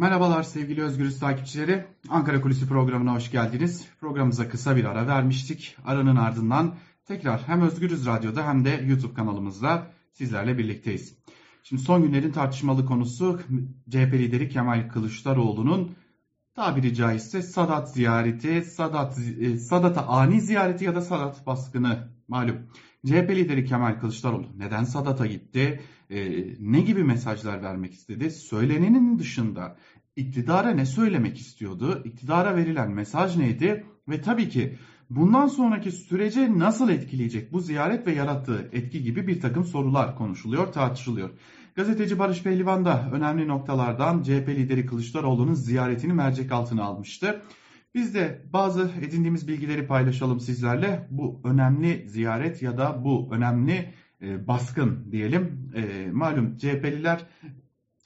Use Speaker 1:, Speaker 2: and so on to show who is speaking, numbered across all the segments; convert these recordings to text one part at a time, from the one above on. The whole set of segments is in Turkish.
Speaker 1: Merhabalar sevgili Özgürüz takipçileri. Ankara Kulisi programına hoş geldiniz. Programımıza kısa bir ara vermiştik. Aranın ardından tekrar hem Özgürüz Radyo'da hem de YouTube kanalımızda sizlerle birlikteyiz. Şimdi son günlerin tartışmalı konusu CHP lideri Kemal Kılıçdaroğlu'nun tabiri caizse Sadat ziyareti, Sadat e, Sadat'a ani ziyareti ya da Sadat baskını malum. CHP lideri Kemal Kılıçdaroğlu neden Sadat'a gitti? Ee, ne gibi mesajlar vermek istedi? Söylenenin dışında iktidara ne söylemek istiyordu? İktidara verilen mesaj neydi? Ve tabii ki bundan sonraki sürece nasıl etkileyecek bu ziyaret ve yarattığı etki gibi bir takım sorular konuşuluyor, tartışılıyor. Gazeteci Barış Pehlivan da önemli noktalardan CHP lideri Kılıçdaroğlu'nun ziyaretini mercek altına almıştı. Biz de bazı edindiğimiz bilgileri paylaşalım sizlerle. Bu önemli ziyaret ya da bu önemli e, baskın diyelim. E, malum CHP'liler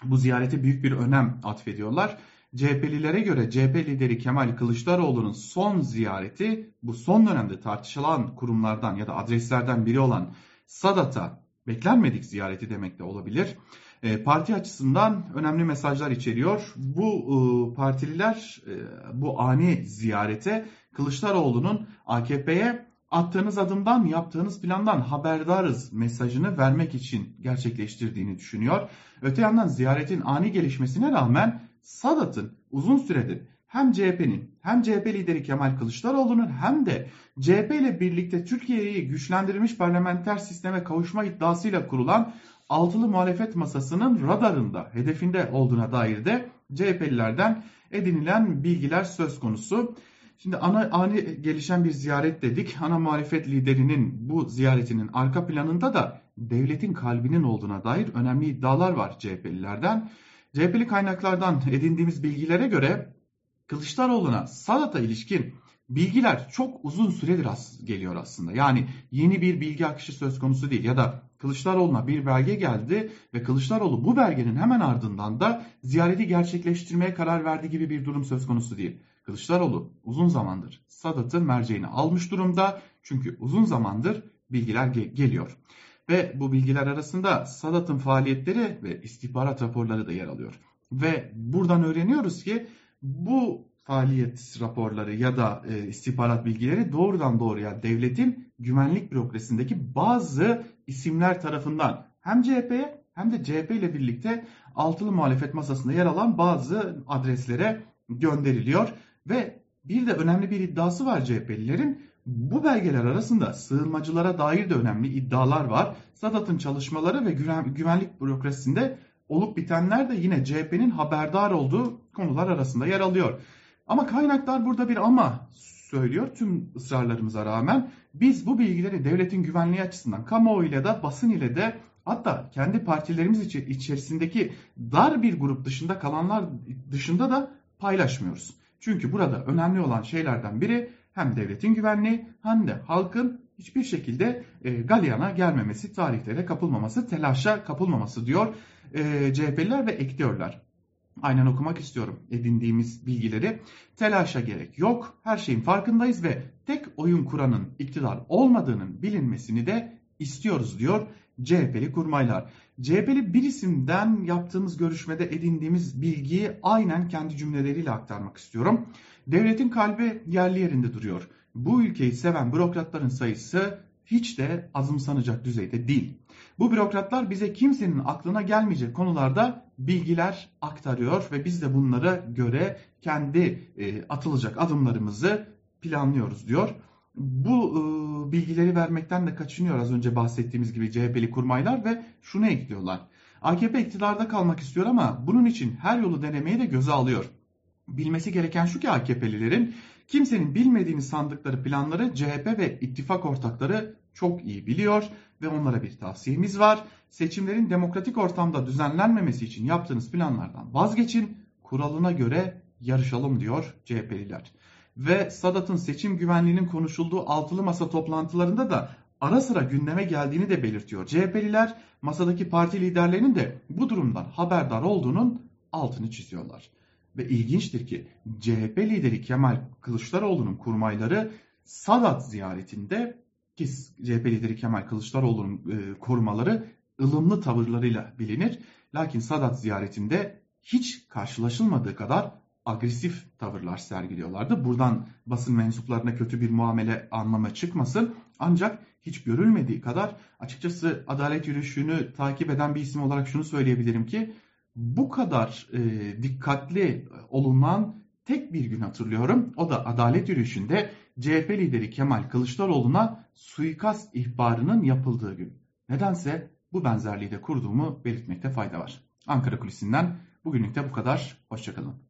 Speaker 1: bu ziyarete büyük bir önem atfediyorlar. CHP'lilere göre CHP lideri Kemal Kılıçdaroğlu'nun son ziyareti bu son dönemde tartışılan kurumlardan ya da adreslerden biri olan Sadat'a beklenmedik ziyareti demek de olabilir. E, parti açısından önemli mesajlar içeriyor. Bu e, partililer e, bu ani ziyarete Kılıçdaroğlu'nun AKP'ye attığınız adımdan, yaptığınız plandan haberdarız mesajını vermek için gerçekleştirdiğini düşünüyor. Öte yandan ziyaretin ani gelişmesine rağmen Sadat'ın uzun süredir hem CHP'nin hem CHP lideri Kemal Kılıçdaroğlu'nun hem de CHP ile birlikte Türkiye'yi güçlendirilmiş parlamenter sisteme kavuşma iddiasıyla kurulan altılı muhalefet masasının radarında, hedefinde olduğuna dair de CHP'lilerden edinilen bilgiler söz konusu. Şimdi ana ani gelişen bir ziyaret dedik. Ana muhalefet liderinin bu ziyaretinin arka planında da devletin kalbinin olduğuna dair önemli iddialar var CHP'lilerden. CHP'li kaynaklardan edindiğimiz bilgilere göre Kılıçdaroğlu'na Sadat'a ilişkin bilgiler çok uzun süredir as geliyor aslında. Yani yeni bir bilgi akışı söz konusu değil ya da Kılıçdaroğlu'na bir belge geldi ve Kılıçdaroğlu bu belgenin hemen ardından da ziyareti gerçekleştirmeye karar verdi gibi bir durum söz konusu değil. Kılıçdaroğlu uzun zamandır Sadat'ın merceğini almış durumda çünkü uzun zamandır bilgiler ge geliyor. Ve bu bilgiler arasında Sadat'ın faaliyetleri ve istihbarat raporları da yer alıyor. Ve buradan öğreniyoruz ki bu faaliyet raporları ya da e, istihbarat bilgileri doğrudan doğruya devletin güvenlik bürokrasisindeki bazı isimler tarafından hem CHP'ye hem de CHP ile birlikte altılı muhalefet masasında yer alan bazı adreslere gönderiliyor ve bir de önemli bir iddiası var CHP'lilerin. Bu belgeler arasında sığınmacılara dair de önemli iddialar var. Sadat'ın çalışmaları ve güvenlik bürokrasisinde olup bitenler de yine CHP'nin haberdar olduğu konular arasında yer alıyor. Ama kaynaklar burada bir ama söylüyor tüm ısrarlarımıza rağmen. Biz bu bilgileri devletin güvenliği açısından kamuoyuyla da basın ile de hatta kendi partilerimiz içerisindeki dar bir grup dışında kalanlar dışında da paylaşmıyoruz. Çünkü burada önemli olan şeylerden biri hem devletin güvenliği hem de halkın hiçbir şekilde e, galyana gelmemesi, tarihlere kapılmaması, telaşa kapılmaması diyor e, CHP'liler ve ekliyorlar. Aynen okumak istiyorum edindiğimiz bilgileri. Telaşa gerek yok. Her şeyin farkındayız ve tek oyun kuranın iktidar olmadığının bilinmesini de istiyoruz diyor CHP'li kurmaylar. CHP'li bir isimden yaptığımız görüşmede edindiğimiz bilgiyi aynen kendi cümleleriyle aktarmak istiyorum. Devletin kalbi yerli yerinde duruyor. Bu ülkeyi seven bürokratların sayısı hiç de azımsanacak düzeyde değil. Bu bürokratlar bize kimsenin aklına gelmeyecek konularda bilgiler aktarıyor ve biz de bunlara göre kendi e, atılacak adımlarımızı planlıyoruz diyor. Bu e, bilgileri vermekten de kaçınıyor az önce bahsettiğimiz gibi CHP'li kurmaylar ve şunu ekliyorlar. AKP iktidarda kalmak istiyor ama bunun için her yolu denemeyi de göze alıyor. Bilmesi gereken şu ki AKP'lilerin kimsenin bilmediğini sandıkları planları CHP ve ittifak ortakları çok iyi biliyor ve onlara bir tavsiyemiz var. Seçimlerin demokratik ortamda düzenlenmemesi için yaptığınız planlardan vazgeçin, kuralına göre yarışalım diyor CHP'liler. Ve Sadat'ın seçim güvenliğinin konuşulduğu altılı masa toplantılarında da ara sıra gündeme geldiğini de belirtiyor. CHP'liler masadaki parti liderlerinin de bu durumdan haberdar olduğunun altını çiziyorlar. Ve ilginçtir ki CHP lideri Kemal Kılıçdaroğlu'nun kurmayları Sadat ziyaretinde ki CHP lideri Kemal Kılıçdaroğlu'nun e, korumaları ılımlı tavırlarıyla bilinir. Lakin Sadat ziyaretinde hiç karşılaşılmadığı kadar agresif tavırlar sergiliyorlardı. Buradan basın mensuplarına kötü bir muamele anlama çıkmasın. Ancak hiç görülmediği kadar açıkçası adalet yürüyüşünü takip eden bir isim olarak şunu söyleyebilirim ki bu kadar e, dikkatli olunan tek bir gün hatırlıyorum. O da adalet yürüyüşünde CHP lideri Kemal Kılıçdaroğlu'na suikast ihbarının yapıldığı gün. Nedense bu benzerliği de kurduğumu belirtmekte fayda var. Ankara Kulisi'nden bugünlük de bu kadar. Hoşçakalın.